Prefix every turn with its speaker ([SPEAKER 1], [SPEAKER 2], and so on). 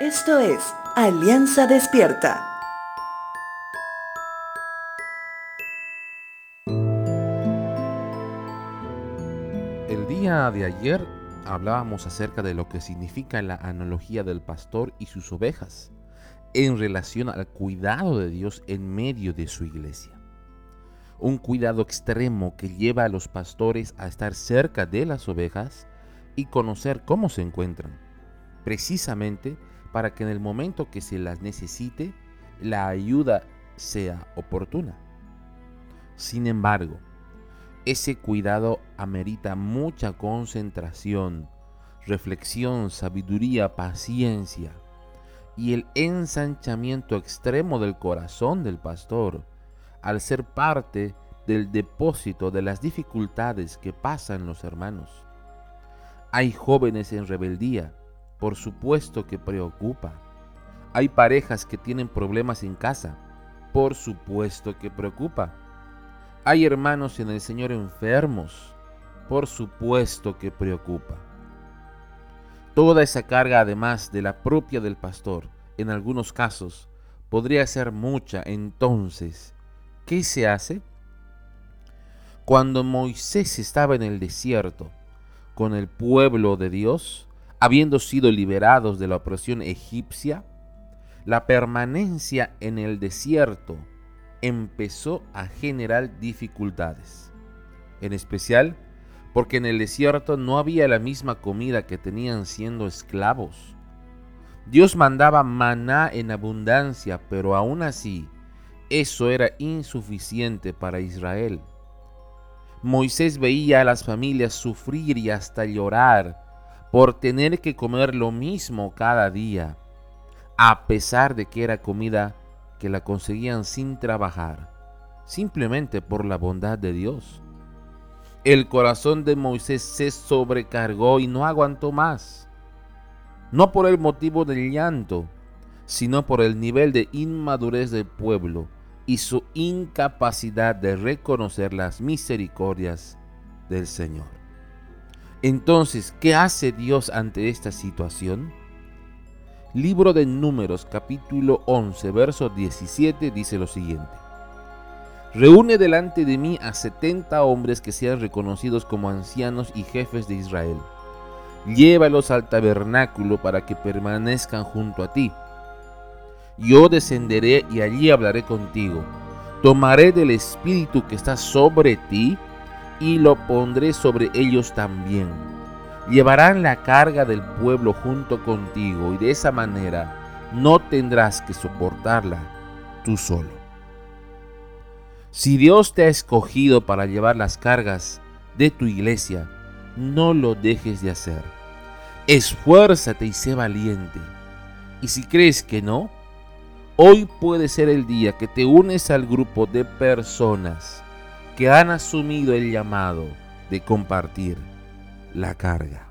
[SPEAKER 1] Esto es Alianza Despierta.
[SPEAKER 2] El día de ayer hablábamos acerca de lo que significa la analogía del pastor y sus ovejas en relación al cuidado de Dios en medio de su iglesia. Un cuidado extremo que lleva a los pastores a estar cerca de las ovejas y conocer cómo se encuentran, precisamente para que en el momento que se las necesite, la ayuda sea oportuna. Sin embargo, ese cuidado amerita mucha concentración, reflexión, sabiduría, paciencia y el ensanchamiento extremo del corazón del pastor al ser parte del depósito de las dificultades que pasan los hermanos. Hay jóvenes en rebeldía por supuesto que preocupa. Hay parejas que tienen problemas en casa, por supuesto que preocupa. Hay hermanos en el Señor enfermos, por supuesto que preocupa. Toda esa carga, además de la propia del pastor, en algunos casos, podría ser mucha. Entonces, ¿qué se hace? Cuando Moisés estaba en el desierto con el pueblo de Dios, habiendo sido liberados de la opresión egipcia, la permanencia en el desierto empezó a generar dificultades. En especial porque en el desierto no había la misma comida que tenían siendo esclavos. Dios mandaba maná en abundancia, pero aún así eso era insuficiente para Israel. Moisés veía a las familias sufrir y hasta llorar por tener que comer lo mismo cada día, a pesar de que era comida que la conseguían sin trabajar, simplemente por la bondad de Dios. El corazón de Moisés se sobrecargó y no aguantó más, no por el motivo del llanto, sino por el nivel de inmadurez del pueblo y su incapacidad de reconocer las misericordias del Señor. Entonces, ¿qué hace Dios ante esta situación? Libro de Números capítulo 11, verso 17 dice lo siguiente. Reúne delante de mí a setenta hombres que sean reconocidos como ancianos y jefes de Israel. Llévalos al tabernáculo para que permanezcan junto a ti. Yo descenderé y allí hablaré contigo. Tomaré del espíritu que está sobre ti y lo pondré sobre ellos también. Llevarán la carga del pueblo junto contigo y de esa manera no tendrás que soportarla tú solo. Si Dios te ha escogido para llevar las cargas de tu iglesia, no lo dejes de hacer. Esfuérzate y sé valiente. Y si crees que no, hoy puede ser el día que te unes al grupo de personas que han asumido el llamado de compartir la carga.